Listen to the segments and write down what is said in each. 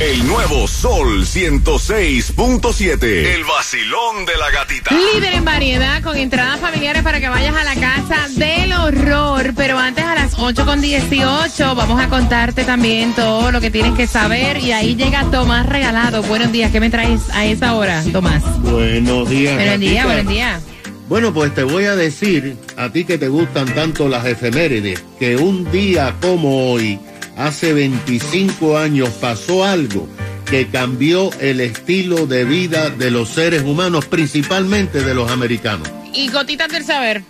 El nuevo Sol 106.7. El vacilón de la gatita. Líder en variedad con entradas familiares para que vayas a la casa del horror. Pero antes a las 8 con 18 vamos a contarte también todo lo que tienes que saber. Y ahí llega Tomás Regalado. Buenos días. ¿Qué me traes a esa hora, Tomás? Buenos días. Buenos días, buenos días. Bueno, pues te voy a decir, a ti que te gustan tanto las efemérides, que un día como hoy, hace 25 años, pasó algo que cambió el estilo de vida de los seres humanos, principalmente de los americanos. Y gotitas del saber.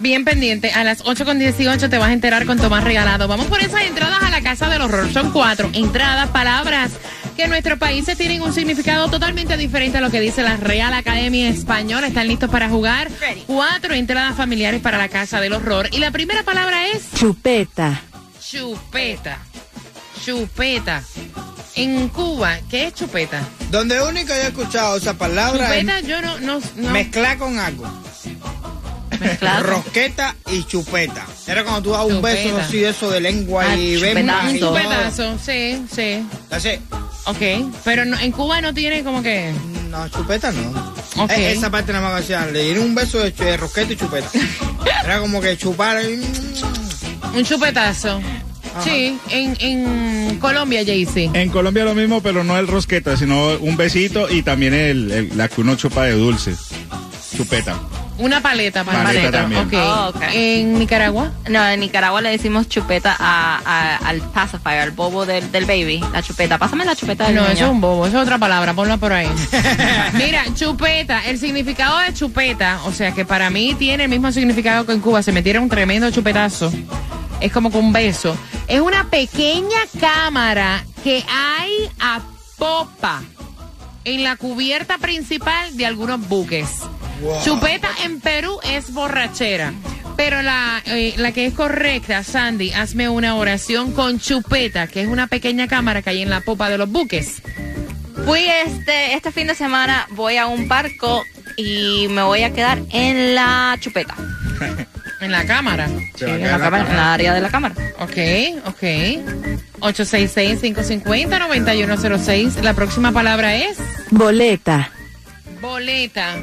Bien pendiente, a las 8 con 18 te vas a enterar con Tomás Regalado. Vamos por esas entradas a la Casa del Horror. Son cuatro entradas, palabras que en nuestros países tienen un significado totalmente diferente a lo que dice la Real Academia Española. ¿Están listos para jugar? Cuatro entradas familiares para la Casa del Horror. Y la primera palabra es Chupeta. Chupeta. Chupeta. En Cuba, ¿qué es chupeta? Donde único yo he escuchado esa palabra Chupeta es yo no... no, no. mezclar con algo. Mezclado. Rosqueta y chupeta. Era cuando tú das un Chupeta. beso así de eso de lengua Ah, y ven chupetazo. Un chupetazo, sí, sí. Así. Ok, pero no- en Cuba no tiene como que... No, chupeta no. Ok. Eh, esa parte nada más que hacían. Le dieron un beso de, de rosqueta y chupeta. Era como que chupar. y- Un chupetazo. Sí, en, en Colombia, Jaycee. En Colombia lo mismo, pero no el rosqueta, sino un besito y también el, el- la que uno chupa de dulce. Chupeta. Una paleta para Paleta paleta. también. Oh. En Nicaragua. No, en Nicaragua le decimos chupeta a, a- al pacifier, al bobo del, del baby. La chupeta. Pásame la chupeta del No, niño. eso es un bobo, eso es otra palabra, ponla por ahí. Mira, chupeta, el significado de chupeta, o sea que para mí tiene el mismo significado que en Cuba, se metiera un tremendo chupetazo, es como con un beso. Es una pequeña cámara que hay a popa en la cubierta principal de algunos buques. Chupeta en Perú es borrachera. Pero la, eh, la que es correcta, Sandy, hazme una oración con chupeta, que es una pequeña cámara que hay en la popa de los buques. Fui este, este fin de semana, voy a un barco y me voy a quedar en la chupeta. En la cámara. Sí, en la, cámara, en la área de la cámara. Ok, ok. 866-550-9106. La próxima palabra es Boleta. boleta.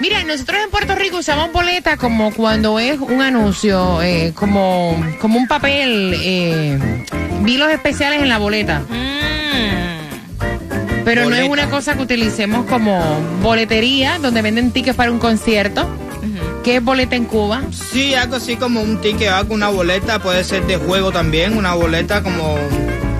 Mira, nosotros en Puerto Rico usamos boleta como cuando es un anuncio, eh, como, como un papel, eh, vi los especiales en la boleta. Mm. Pero no es una cosa que utilicemos como boletería, donde venden tickets para un concierto. ¿Qué boleta en Cuba? Sí, algo así como un ticket algo, una boleta. Puede ser de juego también. Una boleta como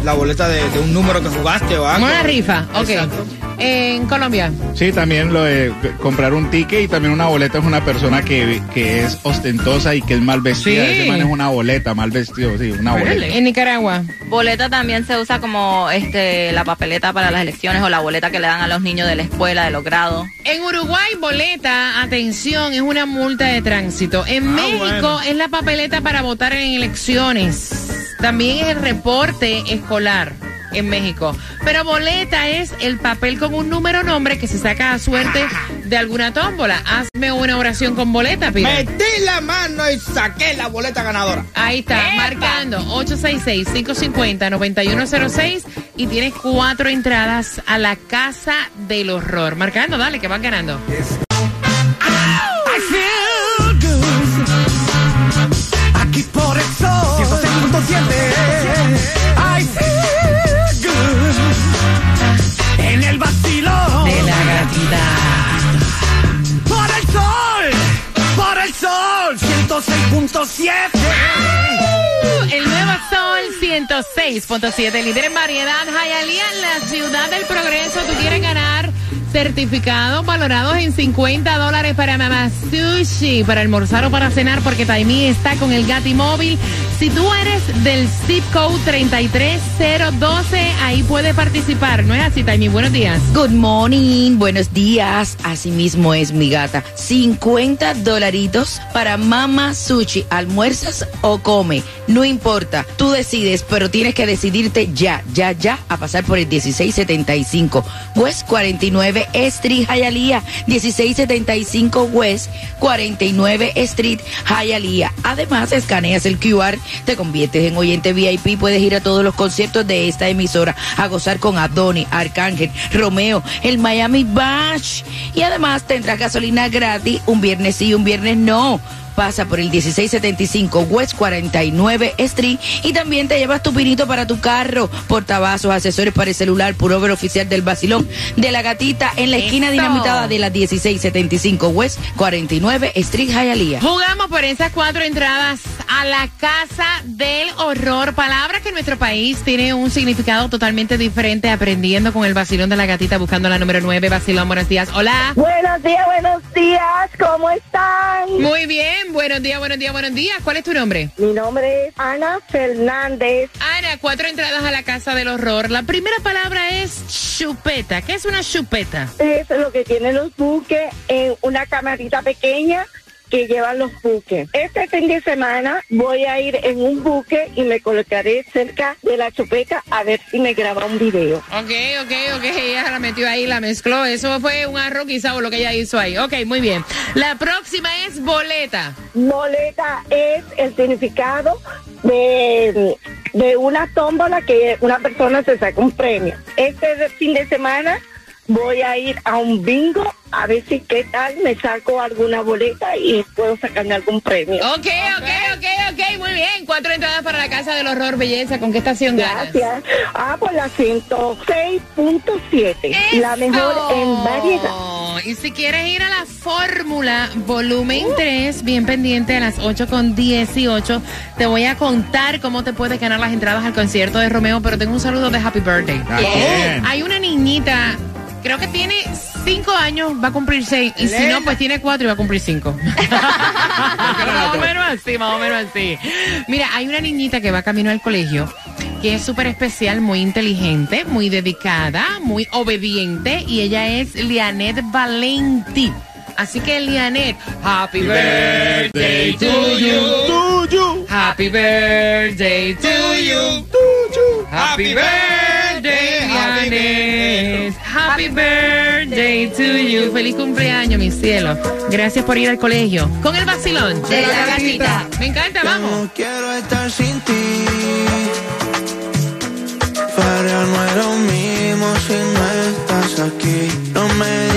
la boleta de, de un número que jugaste o algo. Una rifa, ok. Exacto. En Colombia. Sí, también lo de comprar un ticket y también una boleta es una persona que, que es ostentosa y que es mal vestida. Sí. Ese man es una boleta, mal vestido, sí, una boleta. En Nicaragua. Boleta también se usa como este la papeleta para las elecciones o la boleta que le dan a los niños de la escuela, de los grados. En Uruguay, boleta, atención, es una multa de tránsito. En México bueno. es la papeleta para votar en elecciones. También es el reporte escolar en México. Pero boleta es el papel con un número nombre que se saca a suerte de alguna tómbola. Hazme una oración con boleta, Pira. Metí la mano y saqué la boleta ganadora. Ahí está, marcando 866-550-9106 y tienes cuatro entradas a la Casa del Horror. Marcando, dale, que van ganando. 106.7 El nuevo Sol 106.7, líder en variedad. Hialeah, la ciudad del progreso. Tú quieres ganar certificados valorados en 50 dólares para Mama Sushi, para almorzar o para cenar, porque Taimi está con el Gati Móvil. Si tú eres del zip code 33012, ahí puedes participar. ¿No es así, Taimi? Buenos días. Good morning, buenos días. Así mismo es mi gata. 50 dolaritos para Mama Sushi. ¿Almuerzas o come? No importa, tú decides, pero tienes que decidirte ya, ya, ya a pasar por el 1675 West 49 Street, Hialeah. 1675 West 49 Street, Hialeah. Además, escaneas el QR, te conviertes en oyente VIP, puedes ir a todos los conciertos de esta emisora a gozar con Adoni, Arcángel, Romeo, el Miami Bash. Y además tendrás gasolina gratis un viernes sí, un viernes no pasa por el 1675 West 49 Street y también te llevas tu pinito para tu carro, portavasos, accesorios para el celular, puro over oficial del vacilón de la gatita en la esquina dinamitada de la 1675 West 49 Street Hialeah. Jugamos por esas cuatro entradas a la casa del horror. Palabra que en nuestro país tiene un significado totalmente diferente. Aprendiendo con el vacilón de la gatita, buscando la número 9. Vacilón, buenos días. Hola. Buenos días, buenos días, ¿cómo están? Muy bien. Buenos días, buenos días, buenos días. ¿Cuál es tu nombre? Mi nombre es Ana Fernández. Ana, cuatro entradas a la casa del horror. La primera palabra es chupeta. ¿Qué es una chupeta? Es lo que tienen los buques en una camarita pequeña que llevan los buques. Este fin de semana voy a ir en un buque y me colocaré cerca de la chupeta a ver si me graba un video. Ok, ok, ok. Ella la metió ahí, la mezcló. Eso fue un arroz lo que ella hizo ahí. Ok, muy bien. La próxima es boleta. Boleta es el significado de, de una tómbola que una persona se saca un premio. Este fin de semana voy a ir a un bingo a ver si qué tal me saco alguna boleta y puedo sacarme algún premio. Ok, ok, ok, ok. Muy bien. Cuatro entradas para la casa del horror, belleza. ¿Con qué estación ganas? Gracias. Ah, por la 106.7. La mejor en variedad. Y si quieres ir a la fórmula volumen 3, bien pendiente a las 8 con 18, te voy a contar cómo te puedes ganar las entradas al concierto de Romeo, pero tengo un saludo de Happy Birthday. ¿A quién? Hay una niñita, creo que tiene 5 años, va a cumplir 6, y si no, pues tiene 4 y va a cumplir 5. más o menos así, más o menos así. Mira, hay una niñita que va camino al colegio que es súper especial, muy inteligente, muy dedicada, muy obediente y ella es Lianet Valenti. Así que Lianet, happy birthday to you. Happy birthday to you. Happy birthday, Lianet. Happy birthday to you. Feliz cumpleaños, mi cielo. Gracias por ir al colegio. Con el vacilón de la gatita. Me encanta, vamos. No quiero estar sin ti. Pero no es lo mismo si no estás aquí. No me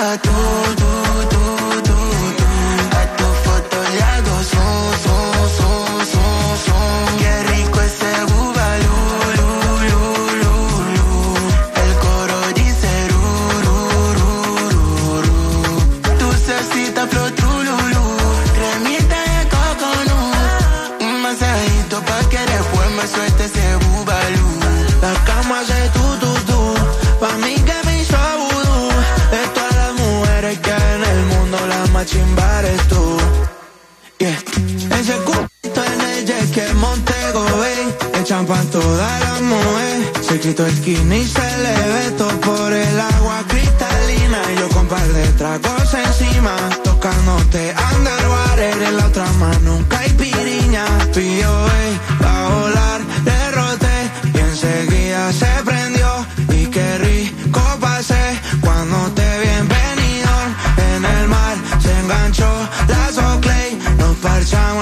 falta tú, Yeah. Ese culito en el jet que Montego Bay Le champan toda la mujer Se quitó el skinny y se le ve por el agua cristalina. Y yo con par de tragos encima Tocándote underwater. En la otra mano un caipiriña Pío, va a volar, derroté Y enseguida se parçam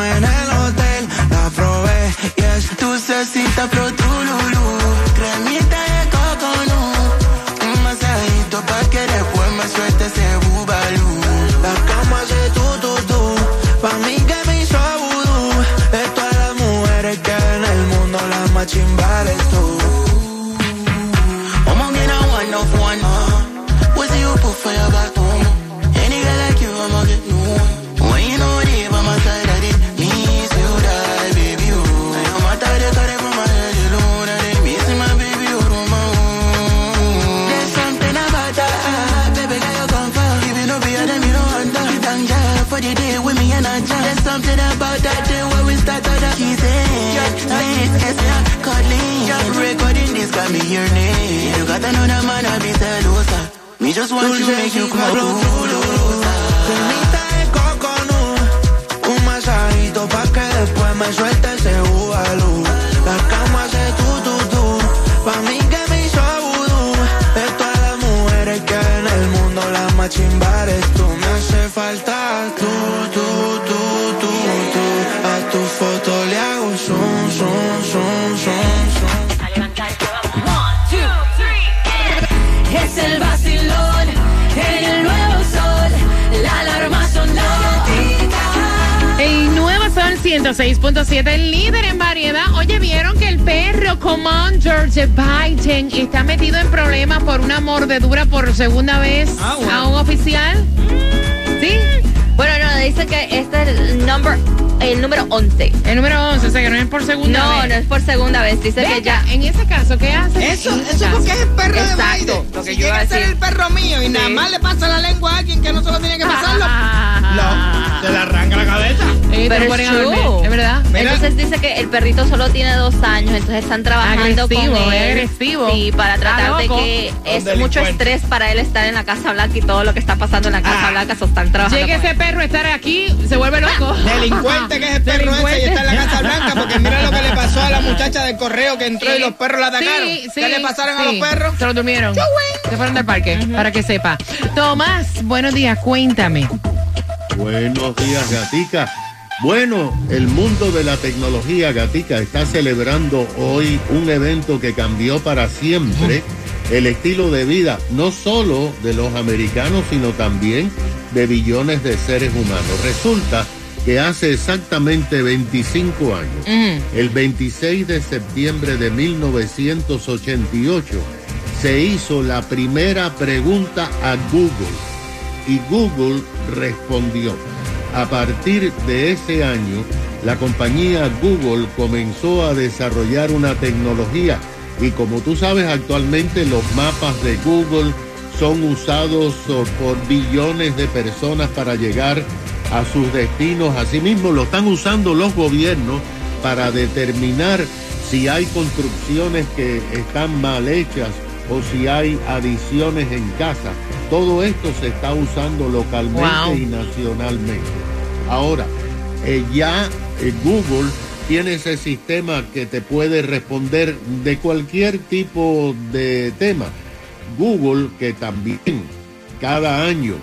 106.7, el líder en variedad. Oye, ¿vieron que el perro Commander George Biden está metido en problemas por una mordedura por segunda vez Ah, bueno. a un oficial? ¿Sí? Bueno, no, dice que este es el, number, el número 11. El número 11, o sea que no es por segunda no, vez. No, es por segunda vez. Dice que ya. en ese caso, ¿qué hace? Eso, eso caso. porque es el perro de Biden. lo que si yo iba llega a ser el perro mío y nada más le pasa la lengua a alguien que no se lo tiene que pasarlo, Ah. No, se le arranca la cabeza. Pero es true. es verdad. Mira. Entonces dice que el perrito solo tiene dos años, entonces están trabajando Agresivo, con él. agresivo. Sí, para Está tratar de que es mucho estrés para él estar en la Casa Blanca y todo lo que está pasando en la Casa Ah. Blanca, so están trabajando Llegue con ese él. perro a estar aquí, se vuelve loco. Delincuente que es el perro ese y está en la Casa Blanca porque mira lo que le pasó a la muchacha del correo que entró y los perros la atacaron. Sí, sí, ¿Qué le pasaron a los perros? Se los durmieron. Se fueron del parque, para que sepa. Tomás, buenos días, cuéntame. Buenos días, Gatica. Bueno, el mundo de la tecnología, Gatica, está celebrando hoy un evento que cambió para siempre el estilo de vida, no solo de los americanos, sino también de billones de seres humanos. Resulta que hace exactamente 25 años, el 26 de septiembre de 1988, se hizo la primera pregunta a Google y Google respondió. A partir de ese año, la compañía Google comenzó a desarrollar una tecnología y como tú sabes actualmente los mapas de Google son usados por billones de personas para llegar a sus destinos. Asimismo, lo están usando los gobiernos para determinar si hay construcciones que están mal hechas o si hay adiciones en casa. Todo esto se está usando localmente Wow. y nacionalmente. Ahora, eh, ya eh, Google tiene ese sistema que te puede responder de cualquier tipo de tema. Google, que también cada año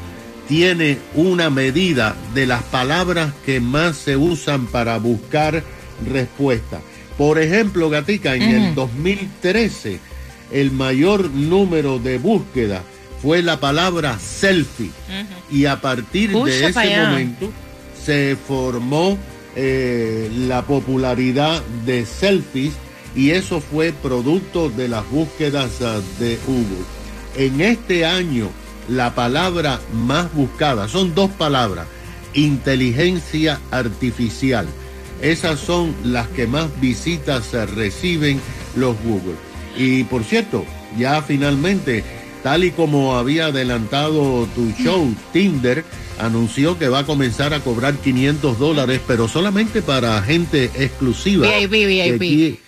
tiene una medida de las palabras que más se usan para buscar respuesta. Por ejemplo, Gatica, en el 2013, el mayor número de búsquedas fue la palabra selfie. Y a partir Pucha de ese allá. momento se formó eh, la popularidad de selfies y eso fue producto de las búsquedas ah, de Google. En este año, la palabra más buscada, son dos palabras, inteligencia artificial. Esas son las que más visitas eh, reciben los Google. Y por cierto, ya finalmente, tal y como había adelantado tu show, Tinder anunció que va a comenzar a cobrar 500 dólares, pero solamente para gente exclusiva. VIP, VIP.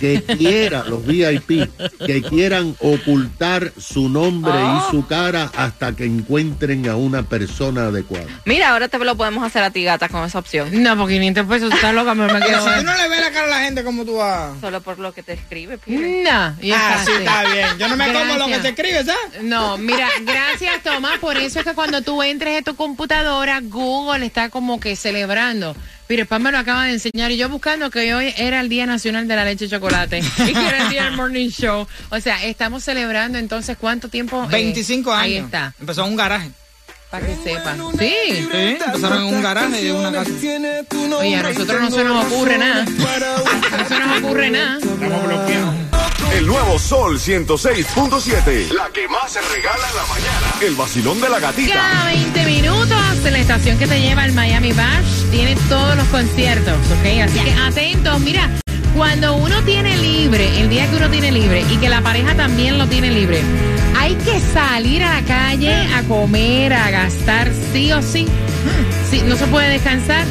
Que, qui- que quiera, los VIP, que quieran ocultar su nombre Oh. y su cara hasta que encuentren a una persona adecuada. Mira, ahora te lo podemos hacer a ti, gata, con esa opción. No, por 500 pesos, está loca, me, quedo. si tú no le ves la cara a la gente como tú vas. Solo por lo que te escribe, pibe. No, y es Ah, sí, está bien. Yo no me como lo que Gracias. se escribe, ¿sabes? No, mira, gracias Tomás, por eso es que cuando tú entres en tu computadora, Google está como que celebrando. Mire, Pam me lo acaba de enseñar y yo buscando que hoy era el Día Nacional de la Leche y Chocolate y que era el Día del Morning Show. O sea, estamos celebrando entonces cuánto tiempo. Eh, 25 años. Ahí está, Empezó en un garaje. para que sepa. Sí. Sí, empezaron en un garaje de una casa. Oye, a nosotros no se nos ocurre nada. No se nos ocurre nada. Estamos bloqueados. El nuevo Sol 106.7. La que más se regala en la mañana. El vacilón de la gatita. Cada 20 minutos, la estación que te lleva al Miami Bash tiene todos los conciertos, ¿ok? Así que atentos, mira, cuando uno tiene libre, el día que uno tiene libre y que la pareja también lo tiene libre, hay que salir a la calle a comer, a gastar sí o sí. Sí, no se puede descansar.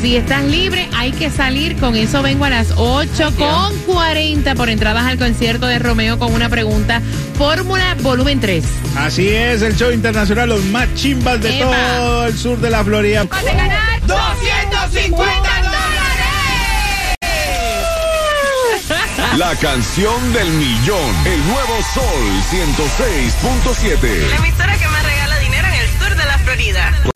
Si estás libre, hay que salir. Con eso vengo a las 8 con 40 por entradas al concierto de Romeo con una pregunta. Fórmula volumen 3. Así es, el show internacional, los más chimbas de Epa. todo el sur de la Florida. Vas a ganar 250 La canción del millón. El nuevo Sol 106.7. La emisora que más regala dinero en el sur de la Florida.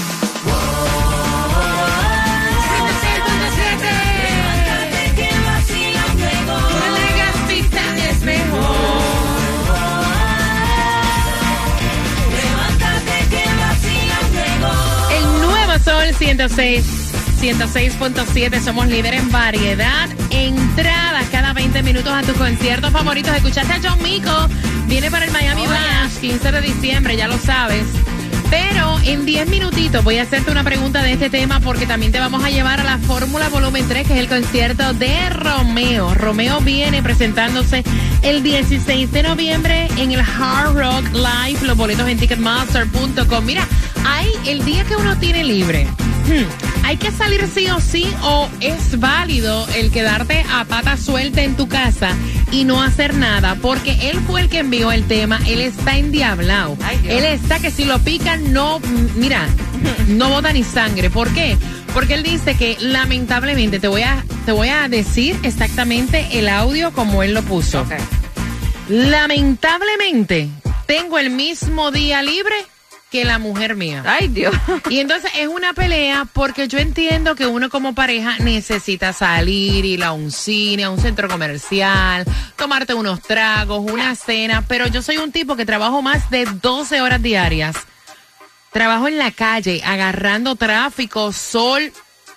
106. 106.7, somos líder en variedad. Entradas cada 20 minutos a tus conciertos favoritos. Escuchaste a John Mico, viene para el Miami Bash, 15 de diciembre, ya lo sabes. Pero en 10 minutitos voy a hacerte una pregunta de este tema porque también te vamos a llevar a la Fórmula Volumen 3, que es el concierto de Romeo. Romeo viene presentándose el 16 de noviembre en el Hard Rock Live, los boletos en ticketmaster.com. Mira, hay el día que uno tiene libre. Hmm, ¿Hay que salir sí o sí o es válido el quedarte a pata suelta en tu casa y no hacer nada? Porque él fue el que envió el tema, él está endiablado. Él está que si lo pican no, mira, no bota ni sangre. ¿Por qué? Porque él dice que lamentablemente, te voy a, te voy a decir exactamente el audio como él lo puso. Lamentablemente, tengo el mismo día libre que la mujer mía. Ay, Dios. Y entonces es una pelea porque yo entiendo que uno como pareja necesita salir, ir a un cine, a un centro comercial, tomarte unos tragos, una cena, pero yo soy un tipo que trabajo más de 12 horas diarias. Trabajo en la calle, agarrando tráfico, sol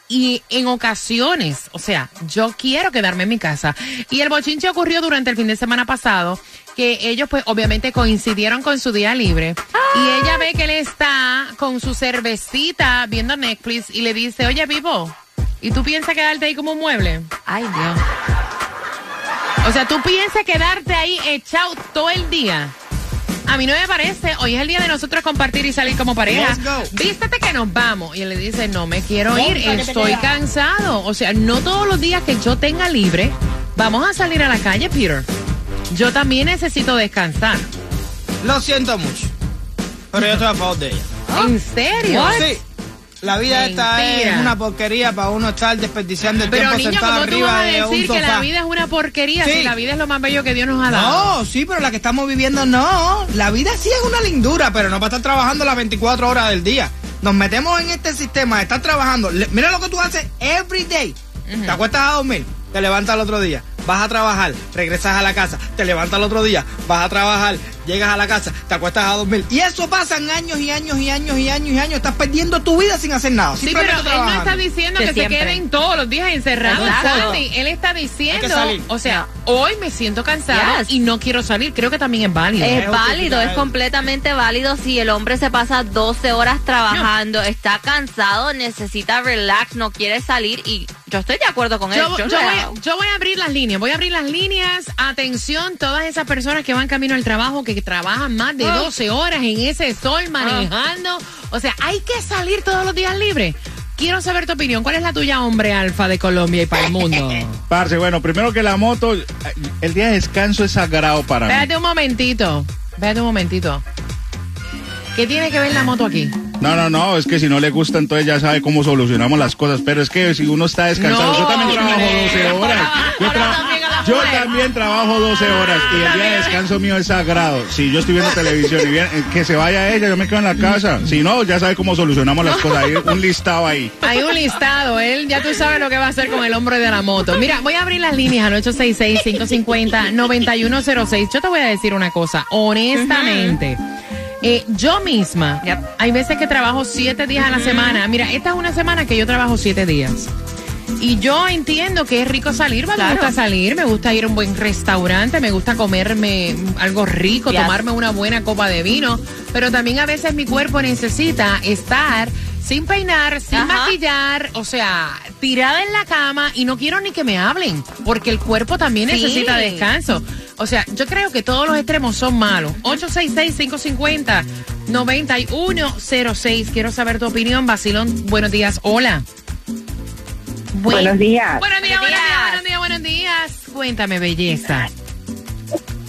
y en ocasiones, o sea, yo quiero quedarme en mi casa. Y el bochinche ocurrió durante el fin de semana pasado, que ellos pues obviamente coincidieron con su día libre. Y ella ve que él está con su cervecita viendo Netflix y le dice, oye, Vivo, ¿y tú piensas quedarte ahí como un mueble? Ay, Dios. O sea, tú piensas quedarte ahí echado todo el día. A mí no me parece. Hoy es el día de nosotros compartir y salir como pareja. Let's go. Vístete que nos vamos. Y él le dice, no me quiero ir, estoy cansado. O sea, no todos los días que yo tenga libre, vamos a salir a la calle, Peter. Yo también necesito descansar. Lo siento mucho. Pero yo estoy a favor de ella. ¿En serio? Sí. La vida esta es Mentira. una porquería para uno estar desperdiciando el Pero tiempo niño, sentado ¿cómo tú arriba vas a de un decir que la vida es una porquería si la vida es lo más bello que Dios nos ha dado? No, sí, pero la que estamos viviendo no. La vida sí es una lindura, pero no para estar trabajando las 24 horas del día. Nos metemos en este sistema de estar trabajando. Mira lo que tú haces every day. Te acuestas a dormir, te levantas al otro día, vas a trabajar, regresas a la casa, te levantas al otro día, vas a trabajar, llegas a la casa, te acuestas a dormir. Y eso pasan años y años y años y años y años. Estás perdiendo tu vida sin hacer nada. Sí, pero él no está diciendo Que que, se queden todos los días encerrados. Sandy. Él está diciendo, o sea, hoy me siento cansado Yes. y no quiero salir. Creo que también es válido. Es Es válido, es completamente válido si el hombre se pasa 12 horas trabajando, está cansado, necesita relax, no quiere salir y yo estoy de acuerdo con él. Yo, Yo yo voy, hago. yo voy a abrir las líneas, voy a abrir las líneas. Atención, todas esas personas que van camino al trabajo, que trabajan más de Ah. 12 horas en ese sol manejando. O sea, hay que salir todos los días libres. Quiero saber tu opinión. ¿Cuál es la tuya, hombre alfa de Colombia y para el mundo? Parce, bueno, primero que la moto, eh, el día de descanso es sagrado para mí. Espérate un momentito. Espérate un momentito. ¿Qué tiene que ver la moto aquí? No, no, no, es que si no le gusta, entonces ya sabe cómo solucionamos las cosas. Pero es que si uno está descansado, No, yo también trabajo hombre. 12 horas. Yo, tra- también yo trabajo 12 horas y el día de descanso mío es sagrado. Si yo estoy viendo televisión y bien, eh, que se vaya ella, yo me quedo en la casa. Si no, ya sabe cómo solucionamos las cosas. Hay un listado ahí. Hay un listado, él ya tú sabes lo que va a hacer con el hombre de la moto. Mira, voy a abrir las líneas al 866-550-9106. Yo te voy a decir una cosa, honestamente. Eh, yo misma, Yep. hay veces que trabajo siete días a la semana. Mira, esta es una semana que yo trabajo siete días. Y yo entiendo que es rico salir, me Claro. gusta salir, me gusta ir a un buen restaurante, me gusta comerme algo rico, Yes. tomarme una buena copa de vino, pero también a veces mi cuerpo necesita estar sin peinar, sin Ajá. maquillar, o sea, tirada en la cama y no quiero ni que me hablen, porque el cuerpo también Sí. necesita descanso. O sea, yo creo que todos los extremos son malos. 866-550-9106. Quiero saber tu opinión, Basilón. Buenos días. Hola. Buen- Buenos días. Buenos días, buenos Buenos días, días. buenos días, buenos días. Cuéntame, belleza.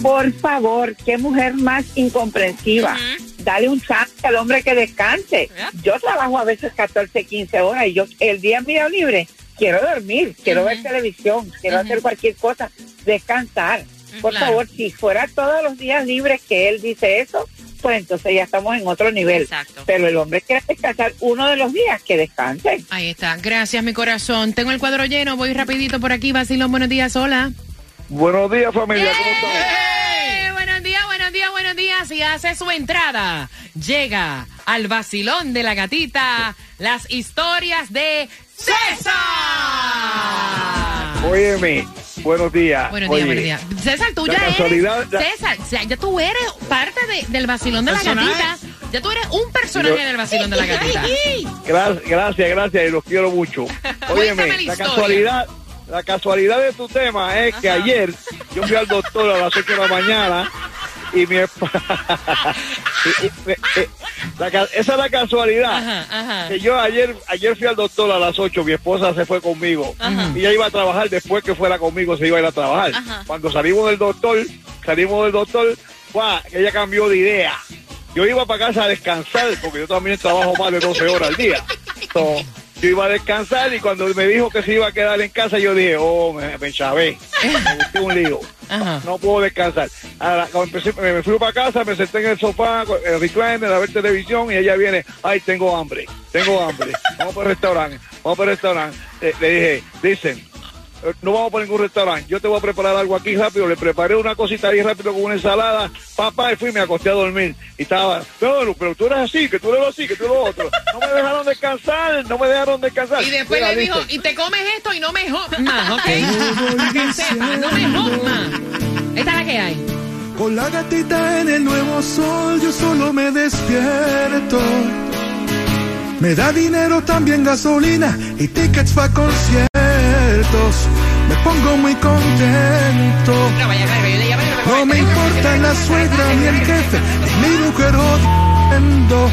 Por favor, qué mujer más incomprensiva. Dale un chance al hombre que descanse. Yo trabajo a veces 14, 15 horas y yo el día mío libre quiero dormir, quiero ver televisión, quiero hacer cualquier cosa, descansar. Por Claro. favor, si fuera todos los días libres que él dice eso, pues entonces ya estamos en otro nivel. Exacto. Pero el hombre quiere descansar uno de los días, que descanse. Ahí está. Gracias, mi corazón. Tengo el cuadro lleno. Voy rapidito por aquí. Basilón, buenos días. Hola. Buenos días, familia. ¿Cómo están? Buenos días, buenos días. Y hace su entrada. Llega al vacilón de la gatita. Las historias de César. Óyeme, buenos días. Buenos días, buenos días. César, tú la ya eres. la- César, ya tú eres parte de- del vacilón de la gatita. Ya tú eres un personaje Yo- del vacilón de la gatita. Gracias, gracias, gracias, y los quiero mucho. Óyeme, la la casualidad, la casualidad de tu tema es que ayer yo fui al doctor a las 8 de la mañana y mi esposa... esa es la casualidad. Ajá, ajá. Que yo ayer ayer fui al doctor a las 8, mi esposa se fue conmigo. Ajá. Y ella iba a trabajar después que fuera conmigo, se iba a ir a trabajar. Cuando salimos del doctor, salimos del doctor, ¡guau! ella cambió de idea. Yo iba para casa a descansar, porque yo también trabajo más de 12 horas al día. So, yo iba a descansar y cuando me dijo que se iba a quedar en casa, yo dije, oh, me, me chavé, me busqué un lío. Ajá. No puedo descansar. Ahora, cuando empecé, me me fui para casa, me senté en el sofá, con el recliner, a ver televisión y ella viene, ay, tengo hambre, tengo hambre. Vamos para el restaurante, vamos para el restaurante. Le dije, dicen, no vamos para ningún restaurante, yo te voy a preparar algo aquí rápido. Le preparé una cosita ahí rápido con una ensalada, papá, y fui y me acosté a dormir. Y estaba, no, pero tú eres así, que tú eres así, que tú eres lo otro. No me dejaron descansar, no me dejaron descansar. Y después Mira, le dijo, y te comes esto y no me más, ¿ok? Para que sepa, no me más. Esta es la que hay. Con la gatita en el nuevo sol, yo solo me despierto. Me da dinero, también gasolina y tickets para conciertos. Me pongo muy contento. No, me importa la suegra ni el jefe, ni mi mujer jodiendo.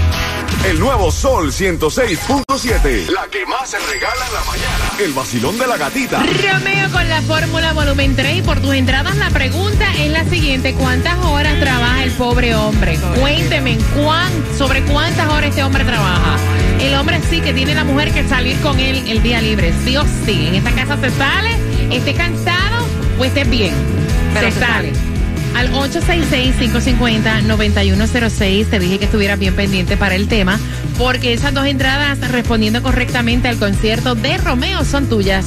El nuevo Sol 106.7. La que más se regala en la mañana. El vacilón de la gatita. Romeo con la fórmula volumen 3 y por tus entradas la pregunta es la siguiente, ¿cuántas horas trabaja el pobre hombre? Cuénteme, ¿cuán, sobre cuántas horas este hombre trabaja? El hombre sí que tiene la mujer que salir con él el día libre, sí o sí. En esta casa se sale, esté cansado o esté bien. Pero se, se sale. sale. Al 866-550-9106 te dije que estuvieras bien pendiente para el tema, porque esas dos entradas respondiendo correctamente al concierto de Romeo son tuyas.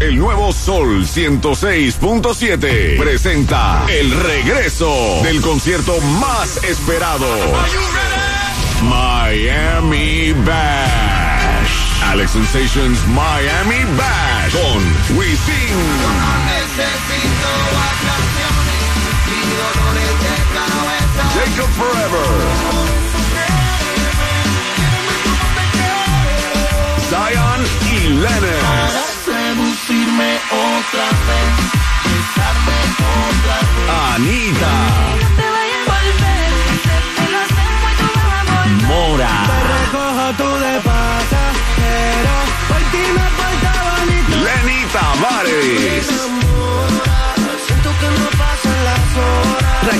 El nuevo Sol 106.7 presenta el regreso del concierto más esperado. Miami Bash. Alex Sensations Miami Bash con Wisin. Jacob Forever. Zion y Lennon.